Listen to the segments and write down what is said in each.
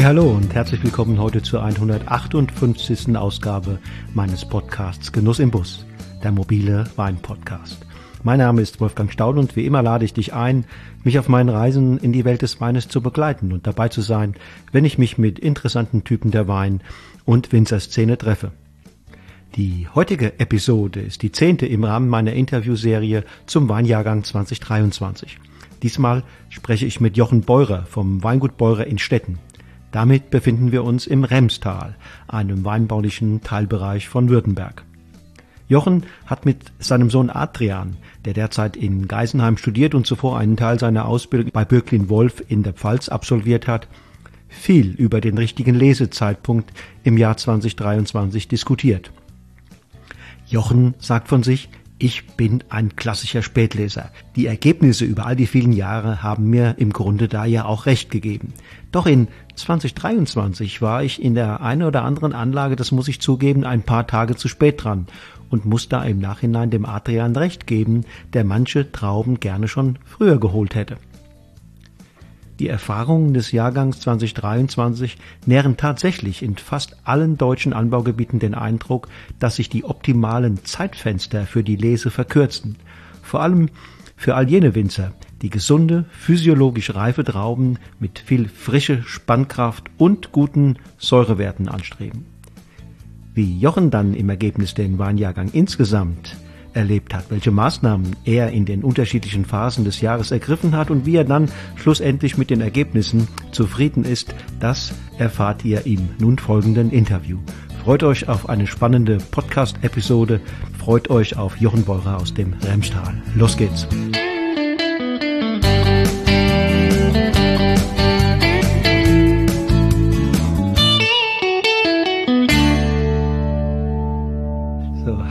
Hey, hallo und herzlich willkommen heute zur 158. Ausgabe meines Podcasts Genuss im Bus, der mobile Wein-Podcast. Mein Name ist Wolfgang Staud und wie immer lade ich dich ein, mich auf meinen Reisen in die Welt des Weines zu begleiten und dabei zu sein, wenn ich mich mit interessanten Typen der Wein- und Winzerszene treffe. Die heutige Episode ist die zehnte im Rahmen meiner Interviewserie zum Weinjahrgang 2023. Diesmal spreche ich mit Jochen Beurer vom Weingut Beurer in Stetten. Damit befinden wir uns im Remstal, einem weinbaulichen Teilbereich von Württemberg. Jochen hat mit seinem Sohn Adrian, der derzeit in Geisenheim studiert und zuvor einen Teil seiner Ausbildung bei Birklin Wolf in der Pfalz absolviert hat, viel über den richtigen Lesezeitpunkt im Jahr 2023 diskutiert. Jochen sagt von sich, ich bin ein klassischer Spätleser. Die Ergebnisse über all die vielen Jahre haben mir im Grunde da ja auch recht gegeben. Doch in 2023 war ich in der einen oder anderen Anlage, das muss ich zugeben, ein paar Tage zu spät dran und muss da im Nachhinein dem Adrian recht geben, der manche Trauben gerne schon früher geholt hätte. Die Erfahrungen des Jahrgangs 2023 nähren tatsächlich in fast allen deutschen Anbaugebieten den Eindruck, dass sich die optimalen Zeitfenster für die Lese verkürzen. Vor allem für all jene Winzer, die gesunde, physiologisch reife Trauben mit viel Frische, Spannkraft und guten Säurewerten anstreben. Wie Jochen dann im Ergebnis den Weinjahrgang insgesamt erlebt hat, welche Maßnahmen er in den unterschiedlichen Phasen des Jahres ergriffen hat und wie er dann schlussendlich mit den Ergebnissen zufrieden ist, das erfahrt ihr im nun folgenden Interview. Freut euch auf eine spannende Podcast-Episode, freut euch auf Jochen Beurer aus dem Remstal. Los geht's!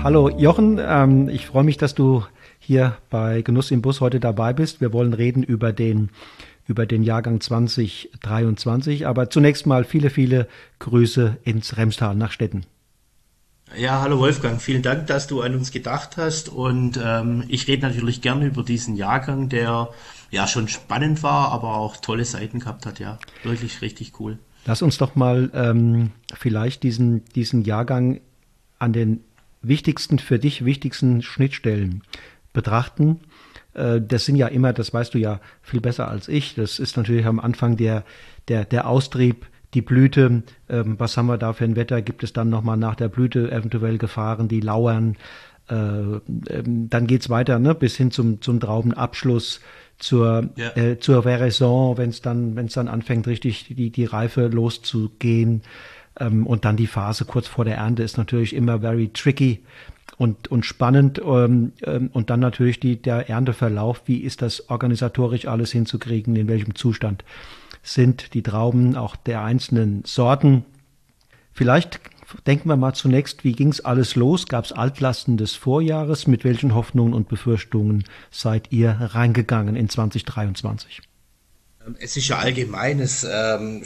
Hallo Jochen, ähm, ich freue mich, dass du hier bei Genuss im Bus heute dabei bist. Wir wollen reden über den über den Jahrgang 2023, aber zunächst mal viele, viele Grüße ins Remstal nach Stetten. Ja, hallo Wolfgang, vielen Dank, dass du an uns gedacht hast und ähm, ich rede natürlich gerne über diesen Jahrgang, der ja schon spannend war, aber auch tolle Seiten gehabt hat, ja, wirklich richtig cool. Lass uns doch mal ähm, vielleicht diesen, diesen Jahrgang an den wichtigsten, für dich wichtigsten Schnittstellen betrachten. Äh, das sind ja immer, das weißt du ja viel besser als ich. Das ist natürlich am Anfang der, der, der Austrieb, die Blüte. Ähm, was haben wir da für ein Wetter? Gibt es dann nochmal nach der Blüte eventuell Gefahren, die lauern? Äh, ähm, dann geht's weiter, ne, bis hin zum, zum Traubenabschluss zur, ja. äh, zur Veraison, wenn es dann, wenn es dann anfängt, richtig die, die Reife loszugehen. Ähm, und dann die Phase kurz vor der Ernte ist natürlich immer very tricky und, und spannend. Ähm, ähm, und dann natürlich die, der Ernteverlauf. Wie ist das organisatorisch alles hinzukriegen? In welchem Zustand sind die Trauben auch der einzelnen Sorten? Vielleicht denken wir mal zunächst, wie ging es alles los? Gab es Altlasten des Vorjahres? Mit welchen Hoffnungen und Befürchtungen seid ihr reingegangen in 2023? Es ist ja allgemein, es ähm,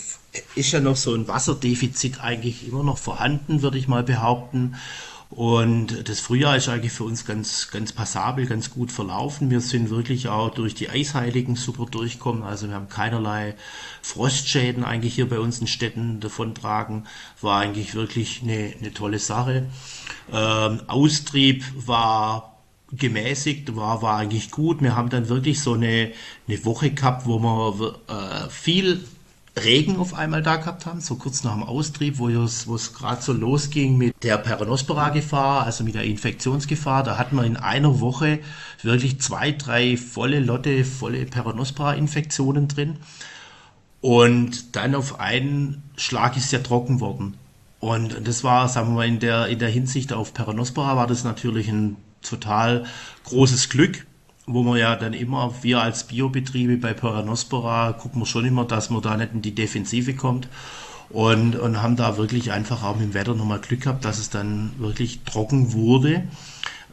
ist ja noch so ein Wasserdefizit eigentlich immer noch vorhanden, würde ich mal behaupten. Und das Frühjahr ist eigentlich für uns ganz, ganz passabel, ganz gut verlaufen. Wir sind wirklich auch durch die Eisheiligen super durchgekommen. Also wir haben keinerlei Frostschäden eigentlich hier bei uns in Städten davontragen. War eigentlich wirklich eine, eine tolle Sache. Ähm, Austrieb war gemäßigt, war, war eigentlich gut. Wir haben dann wirklich so eine, eine Woche gehabt, wo wir äh, viel Regen auf einmal da gehabt haben, so kurz nach dem Austrieb, wo es, wo es gerade so losging mit der Peronospora-Gefahr, also mit der Infektionsgefahr. Da hatten wir in einer Woche wirklich zwei, drei volle Lotte, volle Peronospora-Infektionen drin. Und dann auf einen Schlag ist ja trocken worden. Und das war, sagen wir mal, in der, in der Hinsicht auf Peronospora war das natürlich ein total großes Glück, wo man ja dann immer, wir als Biobetriebe bei Peranospora gucken wir schon immer, dass man da nicht in die Defensive kommt und, und haben da wirklich einfach auch mit dem Wetter nochmal Glück gehabt, dass es dann wirklich trocken wurde.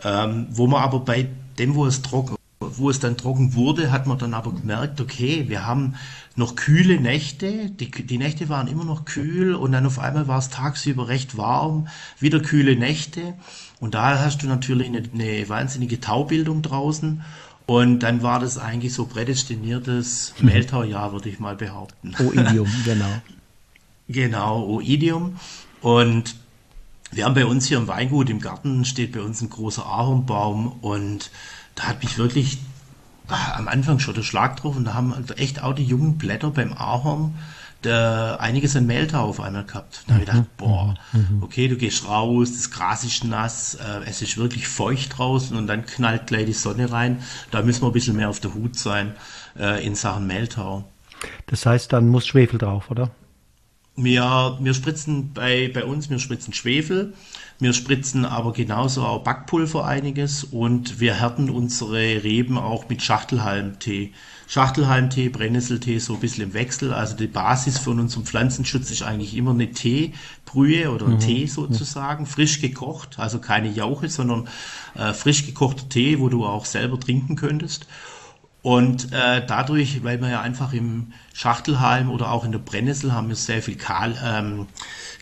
Ähm, wo man aber bei dem, wo es trocken wo es dann trocken wurde, hat man dann aber gemerkt, okay, wir haben noch kühle Nächte, die, die Nächte waren immer noch kühl und dann auf einmal war es tagsüber recht warm, wieder kühle Nächte und da hast du natürlich eine, eine wahnsinnige Taubildung draußen und dann war das eigentlich so prädestiniertes mhm. Mehltaujahr, würde ich mal behaupten. Idiom, genau. Genau, Oidium. Und wir haben bei uns hier im Weingut im Garten steht bei uns ein großer Ahornbaum und da hat mich wirklich ach, am Anfang schon der Schlag drauf und da haben echt auch die jungen Blätter beim Ahorn da einiges an Mehltau auf einmal gehabt. Da habe ich gedacht, mhm. boah, mhm. okay, du gehst raus, das Gras ist nass, äh, es ist wirklich feucht draußen und dann knallt gleich die Sonne rein. Da müssen wir ein bisschen mehr auf der Hut sein äh, in Sachen Mehltau. Das heißt, dann muss Schwefel drauf, oder? Wir, wir spritzen bei, bei uns, wir spritzen Schwefel, wir spritzen aber genauso auch Backpulver einiges und wir härten unsere Reben auch mit Schachtelhalmtee. Schachtelhalmtee, Brennnesseltee so ein bisschen im Wechsel. Also die Basis von unserem Pflanzenschutz ist eigentlich immer eine Teebrühe oder mhm. Tee sozusagen, frisch gekocht, also keine Jauche, sondern äh, frisch gekochter Tee, wo du auch selber trinken könntest. Und äh, dadurch, weil wir ja einfach im Schachtelhalm oder auch in der Brennnessel haben wir sehr viel Kal ähm,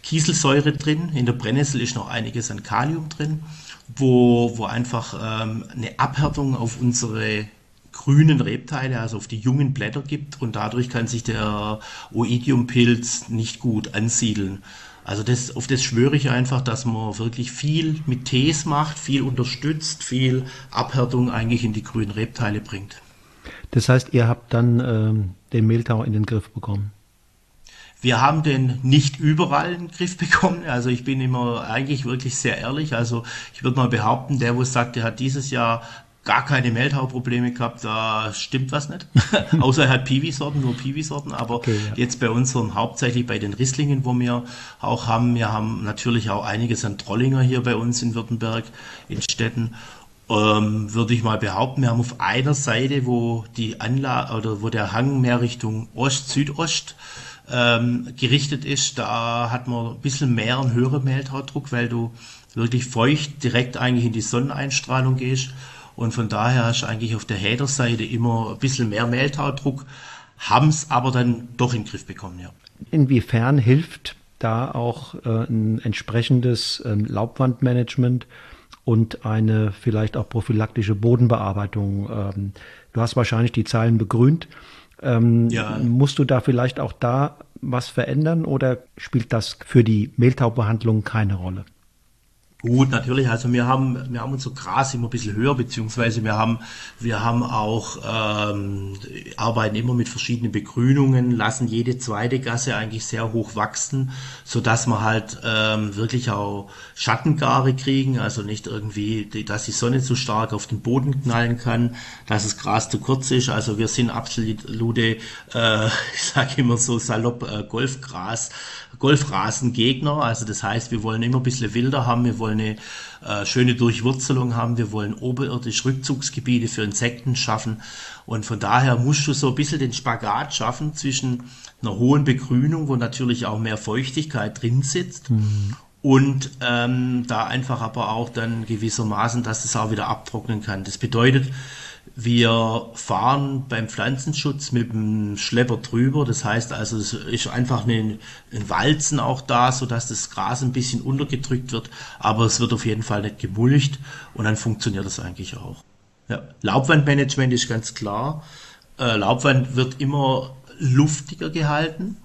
Kieselsäure drin. In der Brennnessel ist noch einiges an Kalium drin, wo, wo einfach ähm, eine Abhärtung auf unsere grünen Rebteile, also auf die jungen Blätter gibt und dadurch kann sich der Oidiumpilz nicht gut ansiedeln. Also das, auf das schwöre ich einfach, dass man wirklich viel mit Tees macht, viel unterstützt, viel Abhärtung eigentlich in die grünen Rebteile bringt. Das heißt, ihr habt dann ähm, den Mehltau in den Griff bekommen? Wir haben den nicht überall in den Griff bekommen. Also ich bin immer eigentlich wirklich sehr ehrlich. Also ich würde mal behaupten, der, wo sagt, der hat dieses Jahr gar keine Mehltau-Probleme gehabt, da stimmt was nicht. Außer er hat Piwi-Sorten, nur Piwi-Sorten. Aber okay, ja. jetzt bei unseren, hauptsächlich bei den Risslingen, wo wir auch haben, wir haben natürlich auch einiges an Trollinger hier bei uns in Württemberg, in Städten ähm, würde ich mal behaupten, wir haben auf einer Seite, wo die Anlage oder wo der Hang mehr Richtung Ost-Südost ähm, gerichtet ist, da hat man ein bisschen mehr einen höheren Mehltaudruck, weil du wirklich feucht direkt eigentlich in die Sonneneinstrahlung gehst. Und von daher hast du eigentlich auf der Häderseite immer ein bisschen mehr Mehltaudruck, haben es aber dann doch in den Griff bekommen, ja. Inwiefern hilft da auch äh, ein entsprechendes ähm, Laubwandmanagement und eine vielleicht auch prophylaktische Bodenbearbeitung. Ähm, du hast wahrscheinlich die Zeilen begrünt. Ähm, ja. Musst du da vielleicht auch da was verändern oder spielt das für die Mehltaubehandlung keine Rolle? Gut, natürlich. Also wir haben, wir haben unser Gras immer ein bisschen höher, beziehungsweise wir haben, wir haben auch, ähm, arbeiten immer mit verschiedenen Begrünungen, lassen jede zweite Gasse eigentlich sehr hoch wachsen, so dass wir halt ähm, wirklich auch Schattengare kriegen, also nicht irgendwie, dass die Sonne zu stark auf den Boden knallen kann, dass das Gras zu kurz ist. Also wir sind absolute, äh, ich sage immer so salopp, äh, Golfgras Golfrasengegner. Also das heißt, wir wollen immer ein bisschen wilder haben, wir wollen eine äh, schöne Durchwurzelung haben, wir wollen oberirdisch Rückzugsgebiete für Insekten schaffen. Und von daher musst du so ein bisschen den Spagat schaffen zwischen einer hohen Begrünung, wo natürlich auch mehr Feuchtigkeit drin sitzt. Mhm. Und ähm, da einfach aber auch dann gewissermaßen, dass es auch wieder abtrocknen kann. Das bedeutet, wir fahren beim Pflanzenschutz mit dem Schlepper drüber. Das heißt also, es ist einfach ein, ein Walzen auch da, sodass das Gras ein bisschen untergedrückt wird. Aber es wird auf jeden Fall nicht gemulcht und dann funktioniert das eigentlich auch. Ja. Laubwandmanagement ist ganz klar. Äh, Laubwand wird immer luftiger gehalten.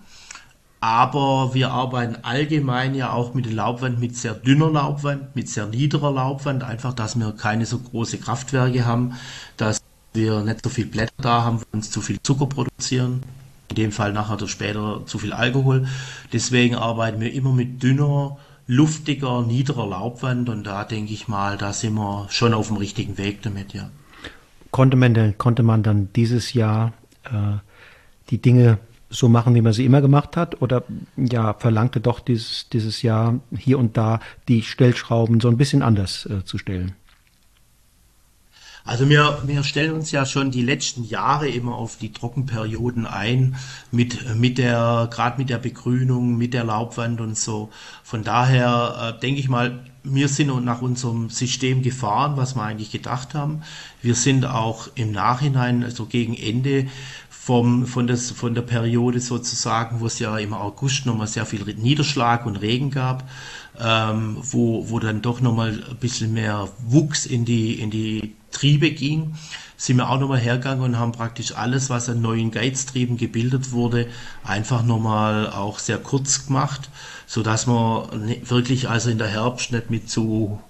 Aber wir arbeiten allgemein ja auch mit der Laubwand, mit sehr dünner Laubwand, mit sehr niederer Laubwand, einfach, dass wir keine so große Kraftwerke haben, dass wir nicht so viel Blätter da haben, uns zu viel Zucker produzieren. In dem Fall nachher oder später zu viel Alkohol. Deswegen arbeiten wir immer mit dünner, luftiger, niederer Laubwand und da denke ich mal, da sind wir schon auf dem richtigen Weg damit, ja. Konnte man, konnte man dann dieses Jahr äh, die Dinge so machen, wie man sie immer gemacht hat? Oder ja, verlangte doch dieses, dieses Jahr hier und da die Stellschrauben so ein bisschen anders äh, zu stellen? Also wir, wir stellen uns ja schon die letzten Jahre immer auf die Trockenperioden ein, mit, mit der, gerade mit der Begrünung, mit der Laubwand und so. Von daher äh, denke ich mal, wir sind nach unserem System gefahren, was wir eigentlich gedacht haben. Wir sind auch im Nachhinein, also gegen Ende, vom, von, das, von der Periode sozusagen, wo es ja im August nochmal sehr viel Niederschlag und Regen gab, ähm, wo, wo dann doch nochmal ein bisschen mehr Wuchs in die, in die Triebe ging, sind wir auch nochmal hergegangen und haben praktisch alles, was an neuen Geiztrieben gebildet wurde, einfach nochmal auch sehr kurz gemacht, so dass wir wirklich also in der Herbst nicht mit zu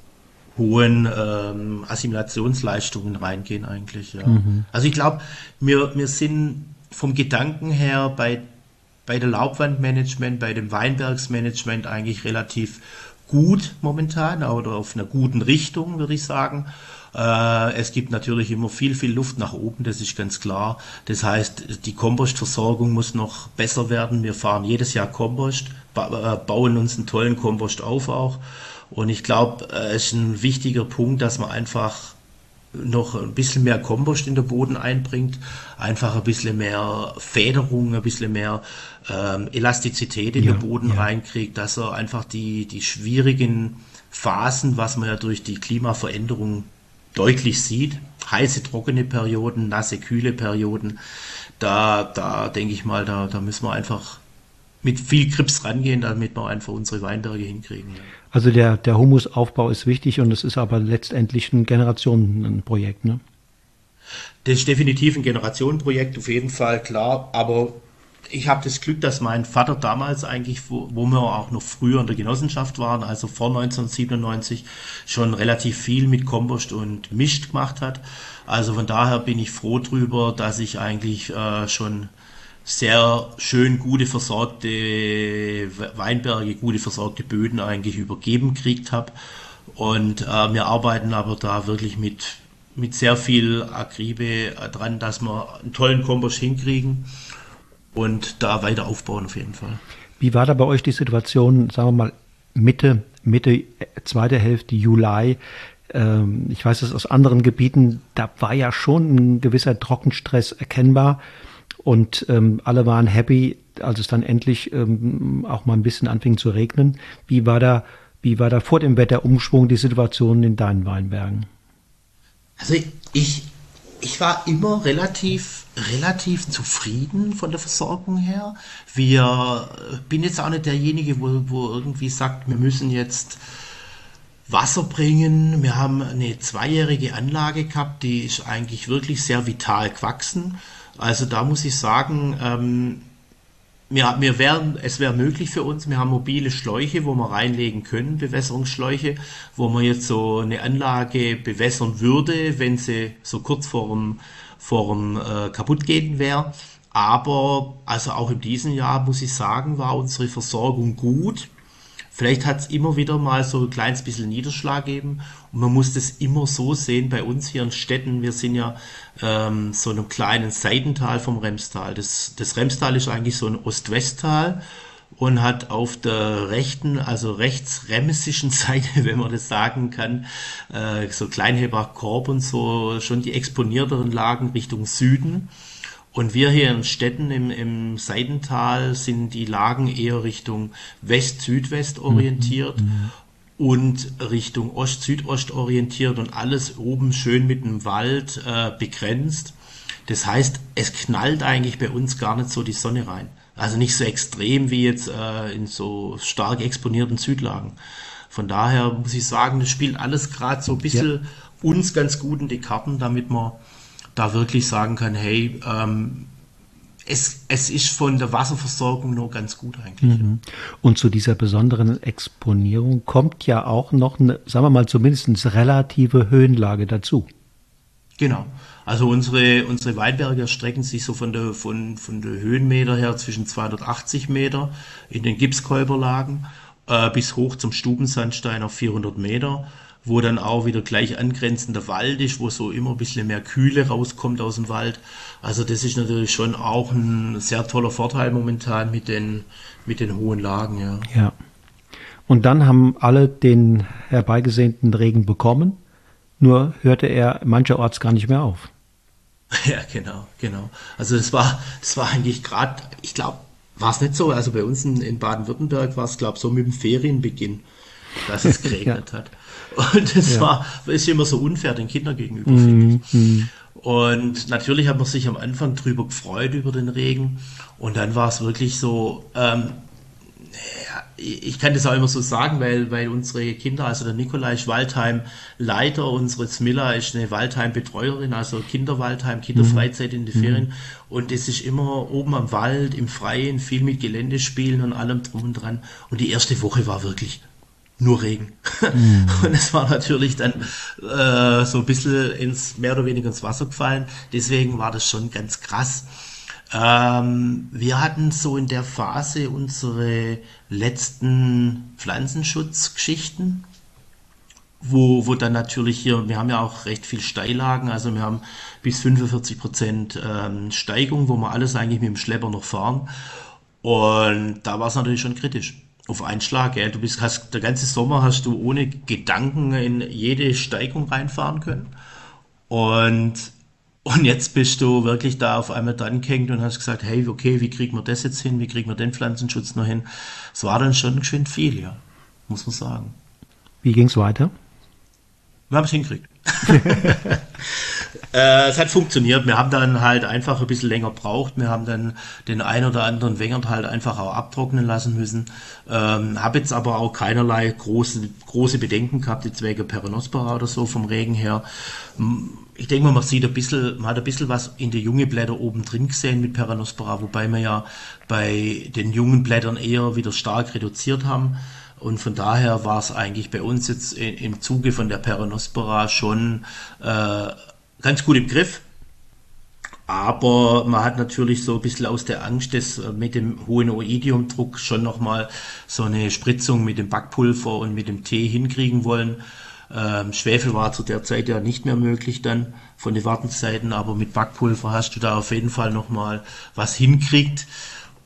hohen ähm, Assimilationsleistungen reingehen eigentlich. Ja. Mhm. Also ich glaube, wir, wir sind vom Gedanken her bei, bei der Laubwandmanagement, bei dem Weinbergsmanagement eigentlich relativ gut momentan oder auf einer guten Richtung, würde ich sagen. Äh, es gibt natürlich immer viel, viel Luft nach oben, das ist ganz klar. Das heißt, die Kompostversorgung muss noch besser werden. Wir fahren jedes Jahr Kompost, ba äh, bauen uns einen tollen Kompost auf auch. Und ich glaube, äh, es ist ein wichtiger Punkt, dass man einfach noch ein bisschen mehr Kompost in den Boden einbringt, einfach ein bisschen mehr Federung, ein bisschen mehr ähm, Elastizität in ja, den Boden ja. reinkriegt, dass er einfach die, die schwierigen Phasen, was man ja durch die Klimaveränderung deutlich sieht, heiße, trockene Perioden, nasse, kühle Perioden, da, da denke ich mal, da, da müssen wir einfach mit viel Grips rangehen, damit wir einfach unsere Weinberge hinkriegen. Also der, der Humusaufbau ist wichtig und es ist aber letztendlich ein Generationenprojekt, ne? Das ist definitiv ein Generationenprojekt, auf jeden Fall, klar, aber ich habe das Glück, dass mein Vater damals eigentlich, wo, wo wir auch noch früher in der Genossenschaft waren, also vor 1997, schon relativ viel mit Kompost und Mischt gemacht hat. Also von daher bin ich froh drüber, dass ich eigentlich äh, schon sehr schön gute versorgte Weinberge, gute versorgte Böden eigentlich übergeben gekriegt habe. Und äh, wir arbeiten aber da wirklich mit, mit sehr viel Akribe dran, dass wir einen tollen Kompost hinkriegen und da weiter aufbauen auf jeden Fall. Wie war da bei euch die Situation, sagen wir mal, Mitte, Mitte, zweite Hälfte Juli? Ähm, ich weiß es aus anderen Gebieten, da war ja schon ein gewisser Trockenstress erkennbar. Und ähm, alle waren happy, als es dann endlich ähm, auch mal ein bisschen anfing zu regnen. Wie war da, wie war da vor dem Wetterumschwung die Situation in deinen Weinbergen? Also ich, ich war immer relativ, relativ zufrieden von der Versorgung her. Wir bin jetzt auch nicht derjenige, wo, wo irgendwie sagt, wir müssen jetzt Wasser bringen. Wir haben eine zweijährige Anlage gehabt, die ist eigentlich wirklich sehr vital gewachsen. Also da muss ich sagen, ähm, wir, wir wären, es wäre möglich für uns, wir haben mobile Schläuche, wo wir reinlegen können, Bewässerungsschläuche, wo man jetzt so eine Anlage bewässern würde, wenn sie so kurz vor dem, vor dem äh, Kaputtgehen wäre. Aber also auch in diesem Jahr muss ich sagen, war unsere Versorgung gut. Vielleicht hat es immer wieder mal so ein kleines bisschen Niederschlag gegeben und man muss das immer so sehen bei uns hier in Städten. Wir sind ja ähm, so einem kleinen Seitental vom Remstal. Das, das Remstal ist eigentlich so ein Ost-West-Tal und hat auf der rechten, also rechtsremsischen Seite, wenn man das sagen kann, äh, so Kleinhebach Korb und so schon die exponierteren Lagen Richtung Süden. Und wir hier in Städten im, im Seidental sind die Lagen eher Richtung West-Südwest orientiert mhm. mhm. und Richtung Ost-Südost orientiert und alles oben schön mit einem Wald äh, begrenzt. Das heißt, es knallt eigentlich bei uns gar nicht so die Sonne rein. Also nicht so extrem wie jetzt äh, in so stark exponierten Südlagen. Von daher muss ich sagen, das spielt alles gerade so ein bisschen ja. uns ganz gut in die Karten, damit man da wirklich sagen kann, hey, ähm, es, es ist von der Wasserversorgung nur ganz gut eigentlich. Mhm. Und zu dieser besonderen Exponierung kommt ja auch noch eine, sagen wir mal, zumindest relative Höhenlage dazu. Genau. Also unsere, unsere Weinberge strecken sich so von der, von, von der Höhenmeter her zwischen 280 Meter in den Gipskäuberlagen äh, bis hoch zum Stubensandstein auf 400 Meter wo dann auch wieder gleich angrenzender Wald ist, wo so immer ein bisschen mehr Kühle rauskommt aus dem Wald. Also das ist natürlich schon auch ein sehr toller Vorteil momentan mit den, mit den hohen Lagen, ja. Ja. Und dann haben alle den herbeigesehnten Regen bekommen, nur hörte er mancherorts gar nicht mehr auf. Ja, genau, genau. Also es war, es war eigentlich gerade, ich glaube, war es nicht so, also bei uns in, in Baden-Württemberg war es, glaube ich, so mit dem Ferienbeginn, dass es geregnet ja. hat. Und das ja. war, ist immer so unfair den Kindern gegenüber, mm, finde ich. Mm. Und natürlich hat man sich am Anfang drüber gefreut über den Regen. Und dann war es wirklich so, ähm, ich kann das auch immer so sagen, weil, weil unsere Kinder, also der Nikolai ist Waldheim-Leiter, unsere Smilla ist eine Waldheim-Betreuerin, also Kinderwaldheim, Kinderfreizeit in den mhm. Ferien. Und es ist immer oben am Wald, im Freien, viel mit Geländespielen und allem drum und dran. Und die erste Woche war wirklich nur Regen. Mhm. Und es war natürlich dann äh, so ein bisschen ins, mehr oder weniger ins Wasser gefallen. Deswegen war das schon ganz krass. Ähm, wir hatten so in der Phase unsere letzten Pflanzenschutzgeschichten, wo, wo dann natürlich hier, wir haben ja auch recht viel Steillagen, also wir haben bis 45 Prozent ähm, Steigung, wo wir alles eigentlich mit dem Schlepper noch fahren. Und da war es natürlich schon kritisch. Auf einen Schlag, ja. Du bist, hast, der ganze Sommer hast du ohne Gedanken in jede Steigung reinfahren können. Und und jetzt bist du wirklich da auf einmal dran gehängt und hast gesagt, hey, okay, wie kriegen wir das jetzt hin? Wie kriegen wir den Pflanzenschutz noch hin? Es war dann schon schön viel, ja, muss man sagen. Wie ging es weiter? Wir haben es hingekriegt. äh, es hat funktioniert. Wir haben dann halt einfach ein bisschen länger braucht. Wir haben dann den ein oder anderen Wengert halt einfach auch abtrocknen lassen müssen. Ähm, habe jetzt aber auch keinerlei große, große Bedenken gehabt, jetzt wegen Peronospora oder so vom Regen her ich denke mal, man sieht ein bisschen, man hat ein bisschen was in die junge Blätter oben drin gesehen mit Peranospora, wobei wir ja bei den jungen Blättern eher wieder stark reduziert haben. Und von daher war es eigentlich bei uns jetzt im Zuge von der Peranospora schon äh, ganz gut im Griff. Aber man hat natürlich so ein bisschen aus der Angst des, äh, mit dem hohen Oidiumdruck schon nochmal so eine Spritzung mit dem Backpulver und mit dem Tee hinkriegen wollen. Ähm, Schwefel war zu der Zeit ja nicht mehr möglich dann von den Wartenzeiten, aber mit Backpulver hast du da auf jeden Fall nochmal was hinkriegt.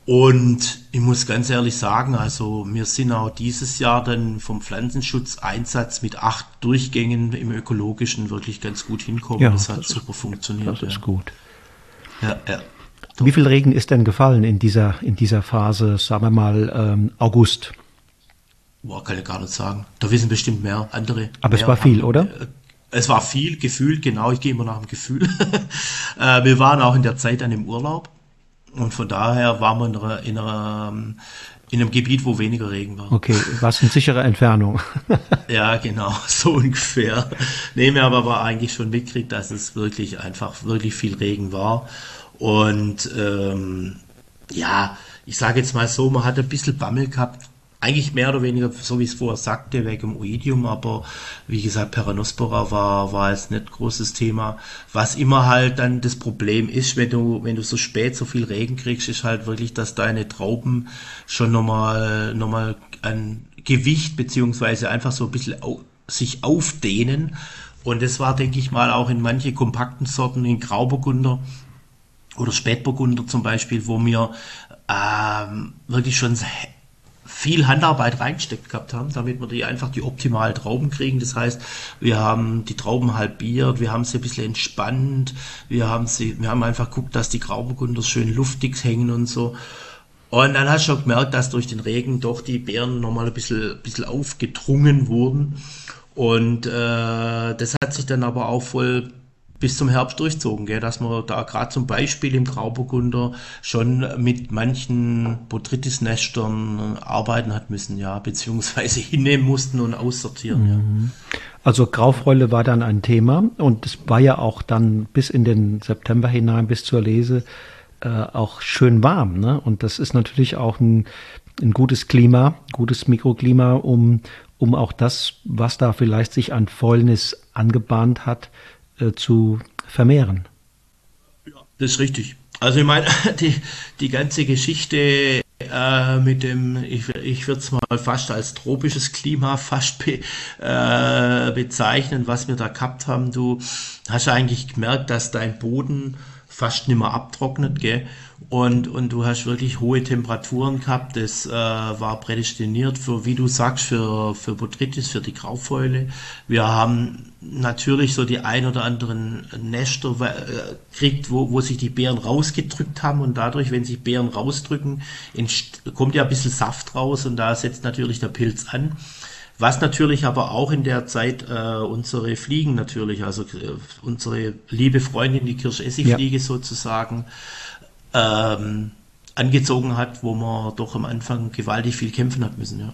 Und ich muss ganz ehrlich sagen, also wir sind auch dieses Jahr dann vom Pflanzenschutzeinsatz mit acht Durchgängen im ökologischen wirklich ganz gut hinkommen. Ja, das hat das super ist, funktioniert. Das ist ja. gut. Ja, ja. Wie viel Regen ist denn gefallen in dieser, in dieser Phase, sagen wir mal ähm, August? Boah, kann ich gar nicht sagen. Da wissen bestimmt mehr andere. Aber mehr es war viel, haben, oder? Äh, es war viel, gefühlt, genau, ich gehe immer nach dem Gefühl. äh, wir waren auch in der Zeit an dem Urlaub und von daher waren wir in, einer, in, einer, in einem Gebiet, wo weniger Regen war. Okay, was in sicherer Entfernung. ja, genau, so ungefähr. Nee, wir haben aber eigentlich schon mitgekriegt, dass es wirklich einfach wirklich viel Regen war. Und ähm, ja, ich sage jetzt mal so, man hat ein bisschen Bammel gehabt, eigentlich mehr oder weniger, so wie ich es vorher sagte, wegen dem Oidium, aber wie gesagt, Peranospora war, war jetzt nicht großes Thema. Was immer halt dann das Problem ist, wenn du, wenn du so spät so viel Regen kriegst, ist halt wirklich, dass deine Trauben schon nochmal, nochmal ein Gewicht beziehungsweise einfach so ein bisschen au sich aufdehnen. Und das war, denke ich mal, auch in manche kompakten Sorten, in Grauburgunder oder Spätburgunder zum Beispiel, wo mir ähm, wirklich schon viel Handarbeit reingesteckt gehabt haben, damit wir die einfach die optimalen Trauben kriegen. Das heißt, wir haben die Trauben halbiert, wir haben sie ein bisschen entspannt, wir haben sie, wir haben einfach geguckt, dass die Grauburgunder schön luftig hängen und so. Und dann hast du schon gemerkt, dass durch den Regen doch die Beeren nochmal ein bisschen, ein bisschen aufgedrungen wurden. Und äh, das hat sich dann aber auch voll bis zum Herbst durchzogen, gell? dass man da gerade zum Beispiel im Grauburgunder schon mit manchen Botrytis-Nestern arbeiten hat müssen, ja, beziehungsweise hinnehmen mussten und aussortieren. Mhm. Ja. Also Graufräule war dann ein Thema und es war ja auch dann bis in den September hinein, bis zur Lese, äh, auch schön warm. Ne? Und das ist natürlich auch ein, ein gutes Klima, gutes Mikroklima, um, um auch das, was da vielleicht sich an Fäulnis angebahnt hat, äh, zu vermehren. Ja, das ist richtig. Also ich meine, die, die ganze Geschichte äh, mit dem, ich, ich würde es mal fast als tropisches Klima fast be, äh, bezeichnen, was wir da gehabt haben. Du hast eigentlich gemerkt, dass dein Boden fast nicht mehr abtrocknet, gell? Und, und du hast wirklich hohe Temperaturen gehabt. Das äh, war prädestiniert für, wie du sagst, für, für Botrytis, für die Graufäule. Wir haben natürlich so die ein oder anderen Nester äh, kriegt, wo, wo sich die Beeren rausgedrückt haben und dadurch, wenn sich Beeren rausdrücken, kommt ja ein bisschen Saft raus und da setzt natürlich der Pilz an. Was natürlich aber auch in der Zeit äh, unsere Fliegen natürlich, also äh, unsere liebe Freundin, die Kirschessigfliege ja. sozusagen, ähm, angezogen hat, wo man doch am Anfang gewaltig viel kämpfen hat müssen, ja.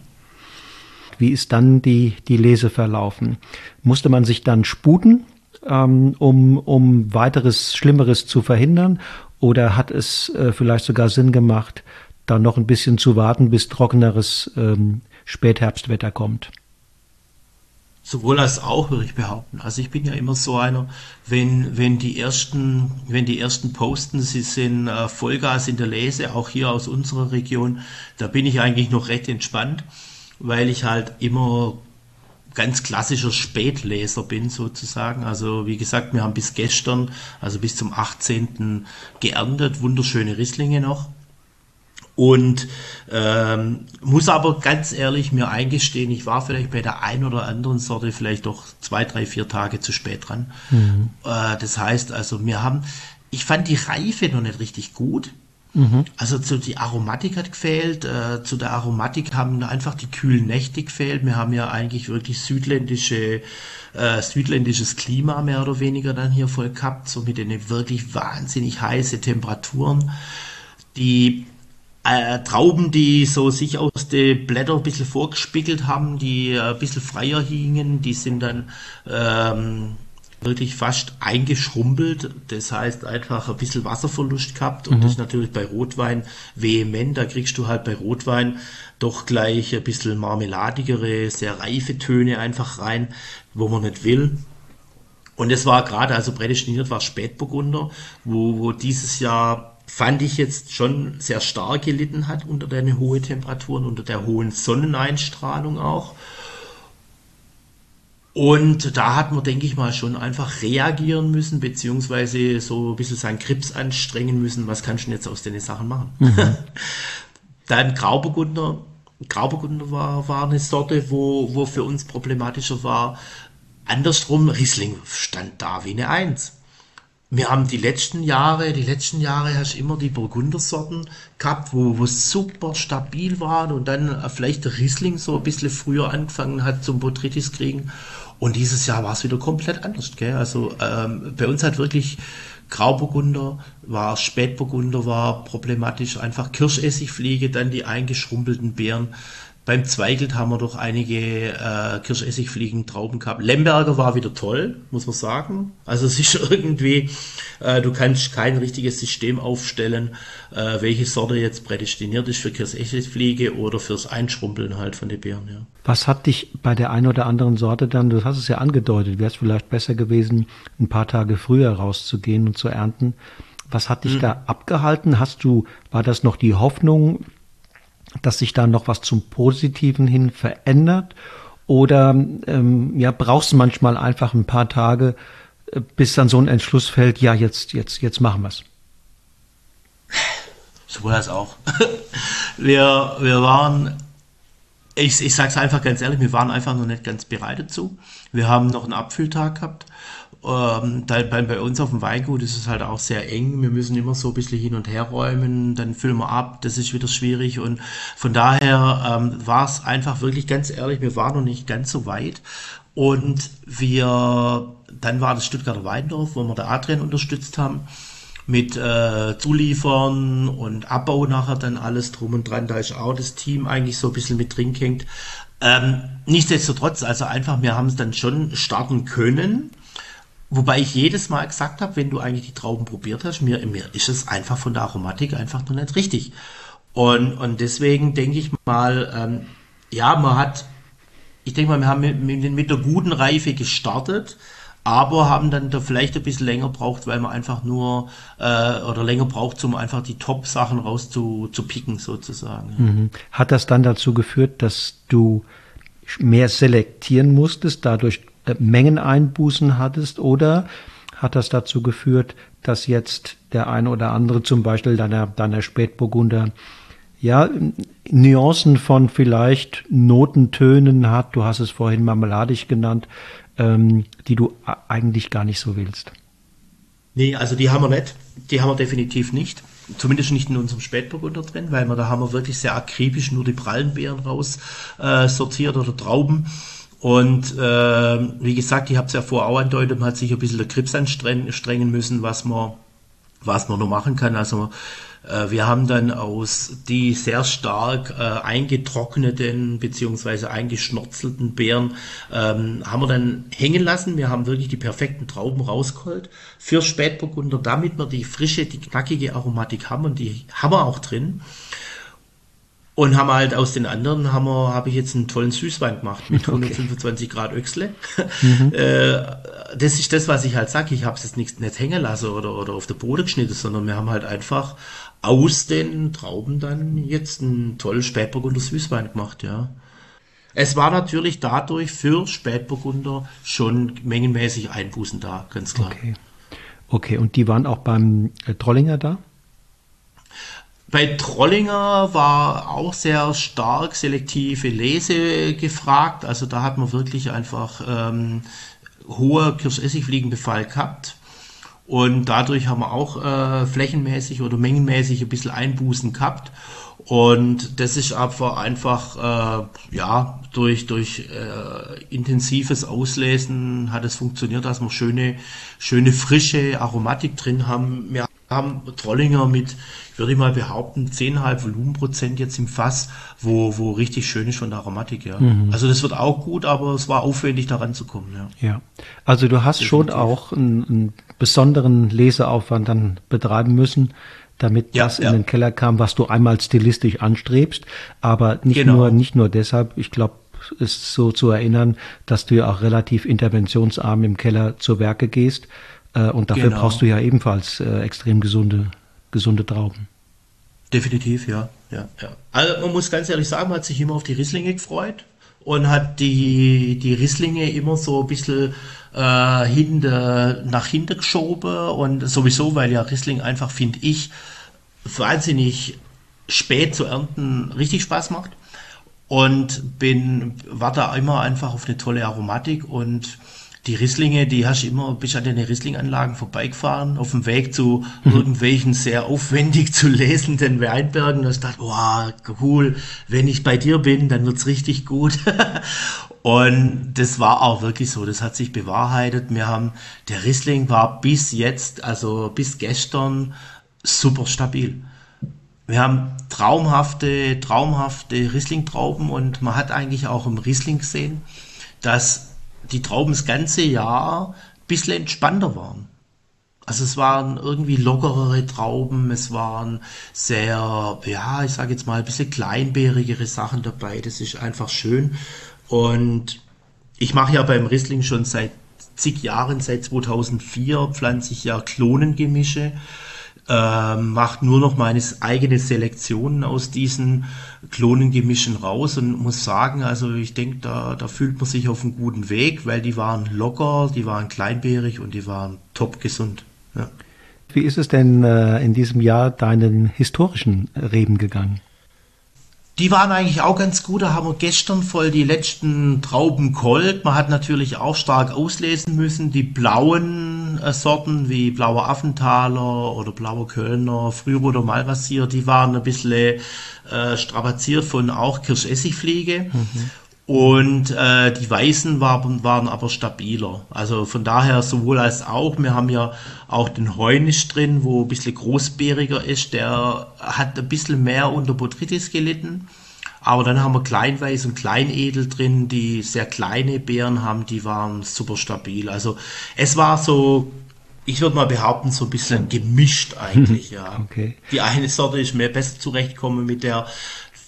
Wie ist dann die, die Lese verlaufen? Musste man sich dann sputen, ähm, um, um weiteres Schlimmeres zu verhindern? Oder hat es äh, vielleicht sogar Sinn gemacht, da noch ein bisschen zu warten, bis trockeneres ähm, Spätherbstwetter kommt? Sowohl als auch, würde ich behaupten. Also ich bin ja immer so einer, wenn, wenn die ersten, wenn die ersten posten, sie sind äh, Vollgas in der Lese, auch hier aus unserer Region, da bin ich eigentlich noch recht entspannt, weil ich halt immer ganz klassischer Spätleser bin sozusagen. Also wie gesagt, wir haben bis gestern, also bis zum 18. geerntet, wunderschöne Risslinge noch. Und ähm, muss aber ganz ehrlich mir eingestehen, ich war vielleicht bei der ein oder anderen Sorte vielleicht doch zwei, drei, vier Tage zu spät dran. Mhm. Äh, das heißt also, wir haben, ich fand die Reife noch nicht richtig gut. Mhm. Also zu die Aromatik hat gefehlt. Äh, zu der Aromatik haben einfach die kühlen Nächte gefehlt. Wir haben ja eigentlich wirklich südländische, äh, südländisches Klima mehr oder weniger dann hier voll gehabt, so mit den wirklich wahnsinnig heiße Temperaturen. Die äh, Trauben, die so sich aus den Blättern ein bisschen vorgespiegelt haben, die äh, ein bisschen freier hingen, die sind dann ähm, wirklich fast eingeschrumpelt. Das heißt einfach ein bisschen Wasserverlust gehabt und mhm. das ist natürlich bei Rotwein vehement. Da kriegst du halt bei Rotwein doch gleich ein bisschen marmeladigere, sehr reife Töne einfach rein, wo man nicht will. Und es war gerade, also prädestiniert war Spätburgunder, wo, wo dieses Jahr fand ich jetzt schon sehr stark gelitten hat unter den hohen Temperaturen, unter der hohen Sonneneinstrahlung auch. Und da hat man, denke ich mal, schon einfach reagieren müssen, beziehungsweise so ein bisschen seinen Krips anstrengen müssen. Was kannst du denn jetzt aus den Sachen machen? Mhm. Dann Grauburgunder. Grauburgunder war, war eine Sorte, wo, wo für uns problematischer war. Andersrum, Riesling stand da wie eine Eins wir haben die letzten Jahre, die letzten Jahre hast du immer die Burgundersorten gehabt, wo, wo super stabil waren und dann vielleicht der Riesling so ein bisschen früher angefangen hat zum Botrytis kriegen. Und dieses Jahr war es wieder komplett anders. Gell? Also ähm, bei uns hat wirklich Grauburgunder, war Spätburgunder, war problematisch, einfach Kirschessigfliege, dann die eingeschrumpelten Beeren. Beim Zweigelt haben wir doch einige äh, Kirschessigfliegen, Trauben gehabt. Lemberger war wieder toll, muss man sagen. Also es ist irgendwie, äh, du kannst kein richtiges System aufstellen, äh, welche Sorte jetzt prädestiniert ist für Kirschessigfliege oder fürs Einschrumpeln halt von den Beeren. Ja. Was hat dich bei der einen oder anderen Sorte dann, du hast es ja angedeutet, wäre es vielleicht besser gewesen, ein paar Tage früher rauszugehen und zu ernten. Was hat dich hm. da abgehalten? Hast du, war das noch die Hoffnung, dass sich da noch was zum Positiven hin verändert? Oder ähm, ja, brauchst du manchmal einfach ein paar Tage, äh, bis dann so ein Entschluss fällt, ja, jetzt, jetzt, jetzt machen wir's? Sowohl als auch. wir, wir waren, ich, ich sag's einfach ganz ehrlich, wir waren einfach noch nicht ganz bereit dazu. Wir haben noch einen Abfülltag gehabt ähm, da, bei, bei, uns auf dem Weingut ist es halt auch sehr eng. Wir müssen immer so ein bisschen hin und her räumen, dann füllen wir ab, das ist wieder schwierig. Und von daher ähm, war es einfach wirklich ganz ehrlich, wir waren noch nicht ganz so weit. Und wir, dann war das Stuttgarter Weindorf, wo wir der Adrian unterstützt haben mit äh, Zuliefern und Abbau nachher dann alles drum und dran. Da ist auch das Team eigentlich so ein bisschen mit drin hängt. Ähm, nichtsdestotrotz, also einfach, wir haben es dann schon starten können. Wobei ich jedes Mal gesagt habe, wenn du eigentlich die Trauben probiert hast, mir, mir ist es einfach von der Aromatik einfach noch nicht richtig. Und, und deswegen denke ich mal, ähm, ja, man hat, ich denke mal, wir haben mit, mit, mit der guten Reife gestartet, aber haben dann da vielleicht ein bisschen länger braucht, weil man einfach nur äh, oder länger braucht, um einfach die Top-Sachen raus zu, zu picken sozusagen. Mhm. Hat das dann dazu geführt, dass du mehr selektieren musstest, dadurch Mengeneinbußen hattest oder hat das dazu geführt, dass jetzt der eine oder andere zum Beispiel deiner, deiner Spätburgunder ja, Nuancen von vielleicht Notentönen hat, du hast es vorhin marmeladig genannt, ähm, die du eigentlich gar nicht so willst. Nee, also die haben wir nicht. Die haben wir definitiv nicht. Zumindest nicht in unserem Spätburgunder drin, weil wir da haben wir wirklich sehr akribisch nur die Prallenbeeren raus äh, sortiert oder Trauben. Und äh, wie gesagt, ich habe es ja vorher auch andeutet, man hat sich ein bisschen der Krips anstrengen müssen, was man was man noch machen kann. Also äh, wir haben dann aus die sehr stark äh, eingetrockneten beziehungsweise eingeschnurzelten Beeren ähm, haben wir dann hängen lassen. Wir haben wirklich die perfekten Trauben rausgeholt für Spätburgunder, damit wir die frische, die knackige Aromatik haben und die haben wir auch drin. Und haben halt aus den anderen haben wir, habe ich jetzt einen tollen Süßwein gemacht mit 125 okay. Grad Öchsle. Mhm. äh, das ist das, was ich halt sage. Ich habe es jetzt nicht, nicht hängen lassen oder, oder auf der Boden geschnitten, sondern wir haben halt einfach aus den Trauben dann jetzt einen tollen Spätburgunder Süßwein gemacht, ja. Es war natürlich dadurch für Spätburgunder schon mengenmäßig Einbußen da, ganz klar. Okay, okay. und die waren auch beim äh, Trollinger da? Bei Trollinger war auch sehr stark selektive Lese gefragt. Also da hat man wirklich einfach ähm, hoher Kirschessigfliegenbefall gehabt. Und dadurch haben wir auch äh, flächenmäßig oder mengenmäßig ein bisschen Einbußen gehabt. Und das ist aber einfach, äh, ja, durch, durch äh, intensives Auslesen hat es funktioniert, dass wir schöne, schöne frische Aromatik drin haben. Wir haben Trollinger mit, würde ich mal behaupten, 10,5 Volumenprozent jetzt im Fass, wo, wo richtig schön ist von der Aromatik, ja. Mhm. Also das wird auch gut, aber es war aufwendig daran zu kommen, ja. Ja. Also du hast Definitiv. schon auch einen, einen besonderen Leseaufwand dann betreiben müssen, damit ja, das in den Keller kam, was du einmal stilistisch anstrebst, aber nicht genau. nur nicht nur deshalb. Ich glaube, ist so zu erinnern, dass du ja auch relativ interventionsarm im Keller zur Werke gehst äh, und dafür genau. brauchst du ja ebenfalls äh, extrem gesunde gesunde Trauben. Definitiv, ja, ja, ja. Also man muss ganz ehrlich sagen, man hat sich immer auf die Risslinge gefreut und hat die die Risslinge immer so ein bisschen äh, hinter, nach hinten geschoben und sowieso, weil ja Riesling einfach, finde ich, wahnsinnig spät zu ernten richtig Spaß macht und bin, war da immer einfach auf eine tolle Aromatik und die Risslinge, die hast du immer, bist an den Risslinganlagen vorbeigefahren, auf dem Weg zu mhm. irgendwelchen sehr aufwendig zu lesenden Weinbergen. Da hast du gedacht, wow, cool, wenn ich bei dir bin, dann wird's richtig gut. Und das war auch wirklich so, das hat sich bewahrheitet. Wir haben, der Riesling war bis jetzt, also bis gestern, super stabil. Wir haben traumhafte, traumhafte Riesling-Trauben und man hat eigentlich auch im Riesling gesehen, dass die Trauben das ganze Jahr ein bisschen entspannter waren. Also es waren irgendwie lockerere Trauben, es waren sehr, ja, ich sage jetzt mal, ein bisschen kleinbärigere Sachen dabei. Das ist einfach schön. Und ich mache ja beim Riesling schon seit zig Jahren, seit 2004 pflanze ich ja Klonengemische, äh, mache nur noch meine eigene Selektionen aus diesen Klonengemischen raus und muss sagen, also ich denke, da, da fühlt man sich auf einem guten Weg, weil die waren locker, die waren kleinbärig und die waren top gesund. Ja. Wie ist es denn äh, in diesem Jahr deinen historischen Reben gegangen? Die waren eigentlich auch ganz gut. Da haben wir gestern voll die letzten Trauben geholt. Man hat natürlich auch stark auslesen müssen. Die blauen Sorten wie blauer Affenthaler oder blauer Kölner, Frühroter Malvasier, die waren ein bisschen äh, strapaziert von auch Kirschessigfliege. Mhm. Und äh, die Weißen waren, waren aber stabiler. Also von daher sowohl als auch. Wir haben ja auch den Heunisch drin, wo ein bisschen großbäriger ist. Der hat ein bisschen mehr unter Botrytis gelitten. Aber dann haben wir Kleinweiß und Kleinedel drin, die sehr kleine Beeren haben, die waren super stabil. Also es war so, ich würde mal behaupten, so ein bisschen gemischt eigentlich, ja. Okay. Die eine Sorte ist mehr besser zurechtkommen mit der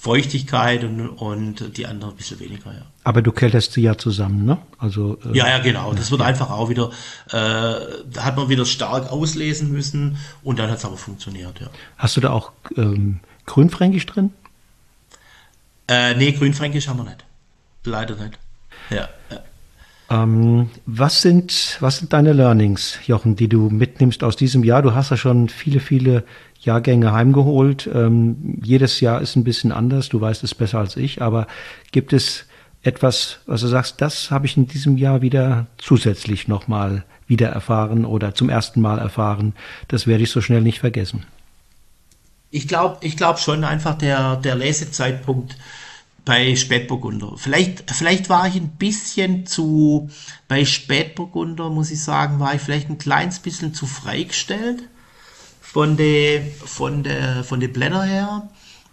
Feuchtigkeit und, und die andere ein bisschen weniger, ja. Aber du kältest sie ja zusammen, ne? Also äh, ja, ja, genau. Das wird einfach auch wieder, äh, da hat man wieder stark auslesen müssen und dann hat es aber funktioniert, ja. Hast du da auch ähm, Grünfränkisch drin? Äh, nee, Grünfränkisch haben wir nicht. Leider nicht. Ja. Ähm, was sind, was sind deine Learnings, Jochen, die du mitnimmst aus diesem Jahr? Du hast ja schon viele, viele Jahrgänge heimgeholt. Ähm, jedes Jahr ist ein bisschen anders. Du weißt es besser als ich. Aber gibt es etwas, was du sagst, das habe ich in diesem Jahr wieder zusätzlich nochmal wieder erfahren oder zum ersten Mal erfahren. Das werde ich so schnell nicht vergessen. Ich glaube, ich glaube schon einfach der, der Lesezeitpunkt bei Spätburgunder. Vielleicht, vielleicht war ich ein bisschen zu, bei Spätburgunder muss ich sagen, war ich vielleicht ein kleines bisschen zu freigestellt von der von der von den Blätter her.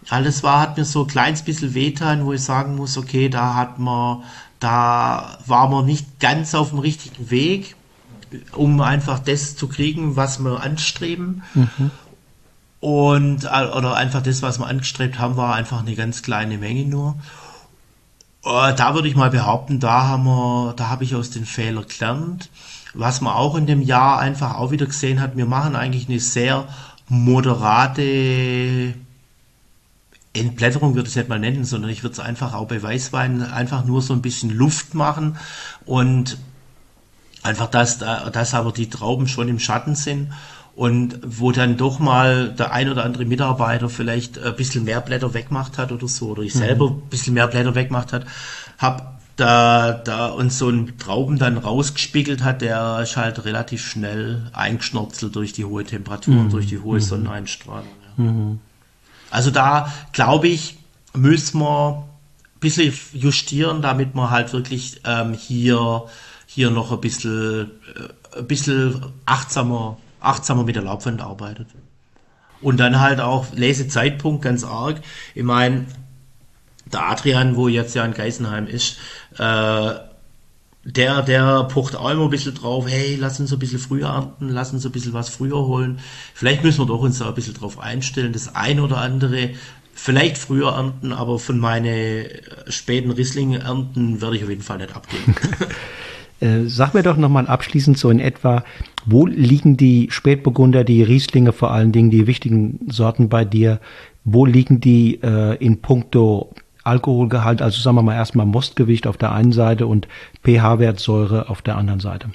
Alles war hat mir so ein kleines bisschen wehtan, wo ich sagen muss, okay, da hat man, da war man nicht ganz auf dem richtigen Weg, um einfach das zu kriegen, was wir anstreben. Mhm. Und äh, oder einfach das, was wir angestrebt haben, war einfach eine ganz kleine Menge nur. Äh, da würde ich mal behaupten, da haben wir, da habe ich aus den Fehlern gelernt. Was man auch in dem Jahr einfach auch wieder gesehen hat, wir machen eigentlich eine sehr moderate Entblätterung würde ich es nicht mal nennen, sondern ich würde es einfach auch bei Weißwein einfach nur so ein bisschen Luft machen und einfach, dass, dass aber die Trauben schon im Schatten sind und wo dann doch mal der ein oder andere Mitarbeiter vielleicht ein bisschen mehr Blätter weggemacht hat oder so, oder ich selber mhm. ein bisschen mehr Blätter weggemacht hat, hab da, da uns so ein Trauben dann rausgespiegelt hat, der ist halt relativ schnell eingeschnorzelt durch die hohe Temperatur und mhm. durch die hohe mhm. Sonneneinstrahlung. Ja. Mhm. Also da glaube ich, müssen wir ein bisschen justieren, damit wir halt wirklich ähm, hier, hier noch ein bisschen, äh, ein bisschen achtsamer, achtsamer mit der Laubwand arbeitet. Und dann halt auch Lesezeitpunkt ganz arg. Ich meine, der Adrian, wo jetzt ja in Geisenheim ist, äh, der, der pocht auch immer ein bisschen drauf, hey, lass uns ein bisschen früher ernten, lass uns ein bisschen was früher holen. Vielleicht müssen wir doch uns da ein bisschen drauf einstellen, das ein oder andere vielleicht früher ernten, aber von meine späten Riesling-Ernten werde ich auf jeden Fall nicht abgeben. Äh, sag mir doch nochmal abschließend so in etwa, wo liegen die Spätburgunder, die Rieslinge vor allen Dingen, die wichtigen Sorten bei dir, wo liegen die äh, in puncto Alkoholgehalt, also sagen wir mal erstmal Mostgewicht auf der einen Seite und pH-Wertsäure auf der anderen Seite?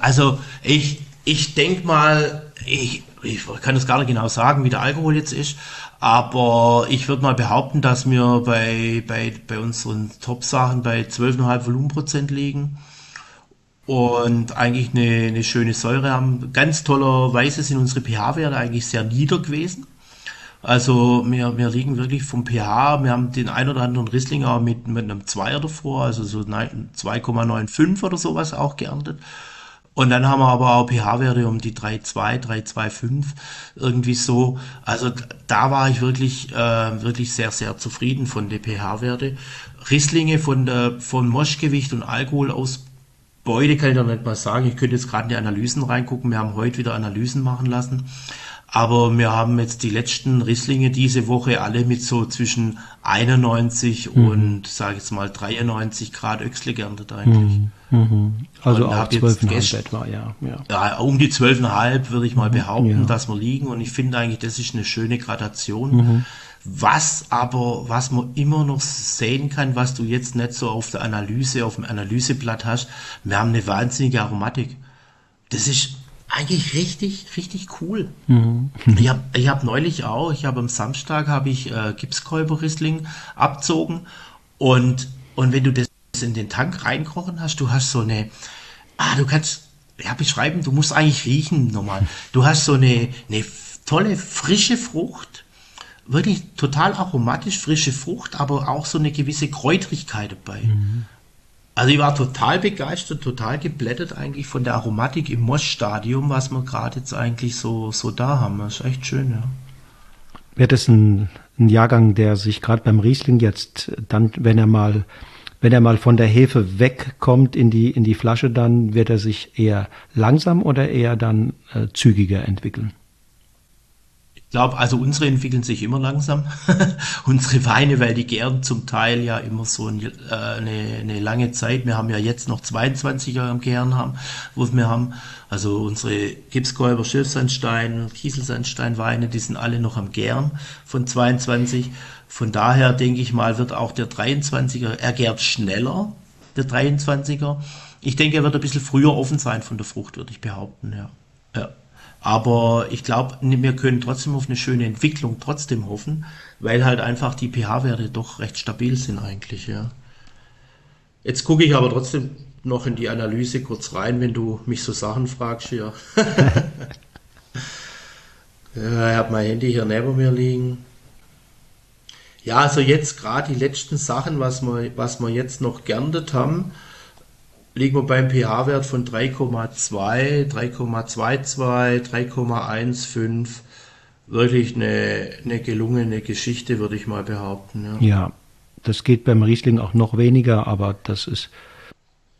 Also ich, ich denke mal, ich, ich kann es gar nicht genau sagen, wie der Alkohol jetzt ist, aber ich würde mal behaupten, dass wir bei, bei, bei unseren Top-Sachen bei 12,5 Volumenprozent liegen und eigentlich eine, eine schöne Säure haben. Ganz tollerweise sind unsere pH-Werte eigentlich sehr nieder gewesen. Also wir, wir liegen wirklich vom pH, wir haben den ein oder anderen Risslinger mit, mit einem Zweier davor, also so 2,95 oder sowas auch geerntet. Und dann haben wir aber auch pH-Werte um die 3,2, 3,25, irgendwie so. Also da war ich wirklich, äh, wirklich sehr, sehr zufrieden von den pH-Werte. Risslinge von der, von Moschgewicht und Alkohol aus Beute kann ich noch nicht mal sagen. Ich könnte jetzt gerade in die Analysen reingucken. Wir haben heute wieder Analysen machen lassen. Aber wir haben jetzt die letzten Risslinge diese Woche alle mit so zwischen 91 mhm. und, sage ich jetzt mal, 93 Grad Öxle geerntet eigentlich. Mhm. mhm. Also und auch 12,5 etwa, ja, ja. Ja, um die 12,5 würde ich mal mhm. behaupten, ja. dass wir liegen. Und ich finde eigentlich, das ist eine schöne Gradation. Mhm. Was aber, was man immer noch sehen kann, was du jetzt nicht so auf der Analyse, auf dem Analyseblatt hast, wir haben eine wahnsinnige Aromatik. Das ist eigentlich richtig, richtig cool. Mhm. Ich habe ich hab neulich auch, ich habe am Samstag habe ich äh, Gipskäuberrissling abzogen und, und wenn du das in den Tank reinkrochen hast, du hast so eine, ah, du kannst, ja, beschreiben, du musst eigentlich riechen normal. Du hast so eine, eine tolle, frische Frucht, wirklich total aromatisch, frische Frucht, aber auch so eine gewisse Kräutrigkeit dabei. Mhm. Also ich war total begeistert, total geblättert eigentlich von der Aromatik im Mosch-Stadium, was wir gerade jetzt eigentlich so, so da haben. Das ist echt schön, ja. Wäre das ein, ein Jahrgang, der sich gerade beim Riesling jetzt dann, wenn er mal, wenn er mal von der Hefe wegkommt in die, in die Flasche, dann wird er sich eher langsam oder eher dann äh, zügiger entwickeln? Glaube, also unsere entwickeln sich immer langsam. unsere Weine, weil die gären zum Teil ja immer so eine, äh, eine, eine, lange Zeit. Wir haben ja jetzt noch 22er am Gären haben, wo wir haben. Also unsere Gipskäuber, Schilfsandstein, Kieselsandstein Weine, die sind alle noch am Gären von 22. Von daher denke ich mal, wird auch der 23er, er gärt schneller, der 23er. Ich denke, er wird ein bisschen früher offen sein von der Frucht, würde ich behaupten, ja. Ja. Aber ich glaube, wir können trotzdem auf eine schöne Entwicklung trotzdem hoffen, weil halt einfach die pH-Werte doch recht stabil sind eigentlich, ja. Jetzt gucke ich aber trotzdem noch in die Analyse kurz rein, wenn du mich so Sachen fragst, ja. ja ich habe mein Handy hier neben mir liegen. Ja, also jetzt gerade die letzten Sachen, was wir, was wir jetzt noch geerntet haben, liegen wir beim pH-Wert von 3,2, 3,22, 3,15. Wirklich eine, eine gelungene Geschichte, würde ich mal behaupten. Ja. ja, das geht beim Riesling auch noch weniger, aber das ist.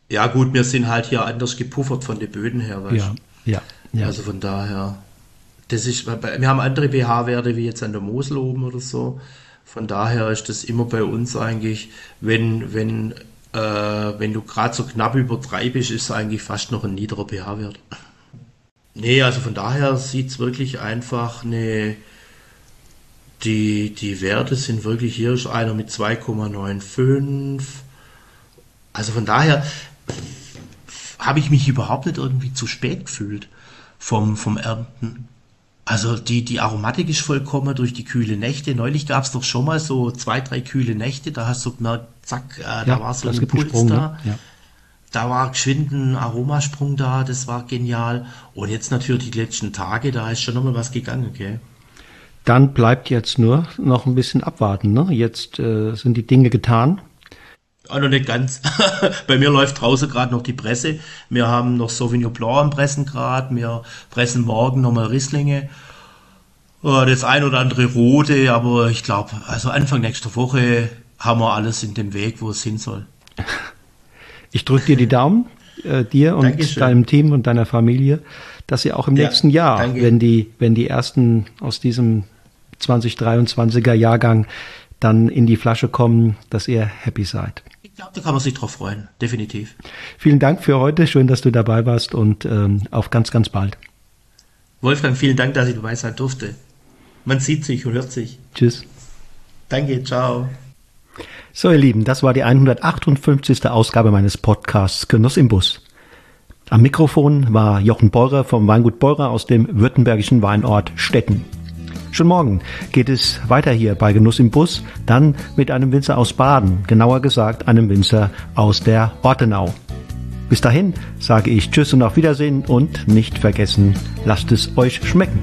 Ja, gut, wir sind halt hier anders gepuffert von den Böden her. Weißt? Ja, ja, ja. Also von daher. Das ist, wir haben andere pH-Werte wie jetzt an der Mosel oben oder so. Von daher ist das immer bei uns eigentlich, wenn, wenn, äh, wenn du gerade so knapp über drei bist, ist es eigentlich fast noch ein niederer pH-Wert. Nee, also von daher sieht es wirklich einfach eine, die, die Werte sind wirklich, hier ist einer mit 2,95. Also von daher habe ich mich überhaupt nicht irgendwie zu spät gefühlt vom, vom Ernten. Also die, die Aromatik ist vollkommen durch die kühle Nächte. Neulich gab es doch schon mal so zwei, drei kühle Nächte, da hast du gemerkt, zack, äh, ja, da war so ein Impuls Sprung, da. Ne? Ja. Da war geschwind ein Aromasprung da, das war genial. Und jetzt natürlich die letzten Tage, da ist schon nochmal was gegangen, gell? Dann bleibt jetzt nur noch ein bisschen abwarten. Ne? Jetzt äh, sind die Dinge getan. Auch noch nicht ganz. Bei mir läuft draußen gerade noch die Presse. Wir haben noch Sauvignon Blanc am Pressen gerade. Wir pressen morgen nochmal Risslinge. Das ein oder andere rote, aber ich glaube, also Anfang nächster Woche haben wir alles in dem Weg, wo es hin soll. Ich drücke dir die Daumen, äh, dir und Dankeschön. deinem Team und deiner Familie, dass ihr auch im ja, nächsten Jahr, danke. wenn die, wenn die ersten aus diesem 2023er Jahrgang dann in die Flasche kommen, dass ihr happy seid glaube, da kann man sich drauf freuen, definitiv. Vielen Dank für heute, schön, dass du dabei warst und ähm, auf ganz, ganz bald. Wolfgang, vielen Dank, dass ich dabei sein durfte. Man sieht sich und hört sich. Tschüss. Danke, ciao. So, ihr Lieben, das war die 158. Ausgabe meines Podcasts Genuss im Bus. Am Mikrofon war Jochen Beurer vom Weingut Beurer aus dem württembergischen Weinort Stetten. Schon morgen geht es weiter hier bei Genuss im Bus, dann mit einem Winzer aus Baden, genauer gesagt einem Winzer aus der Ortenau. Bis dahin sage ich Tschüss und auf Wiedersehen und nicht vergessen, lasst es euch schmecken.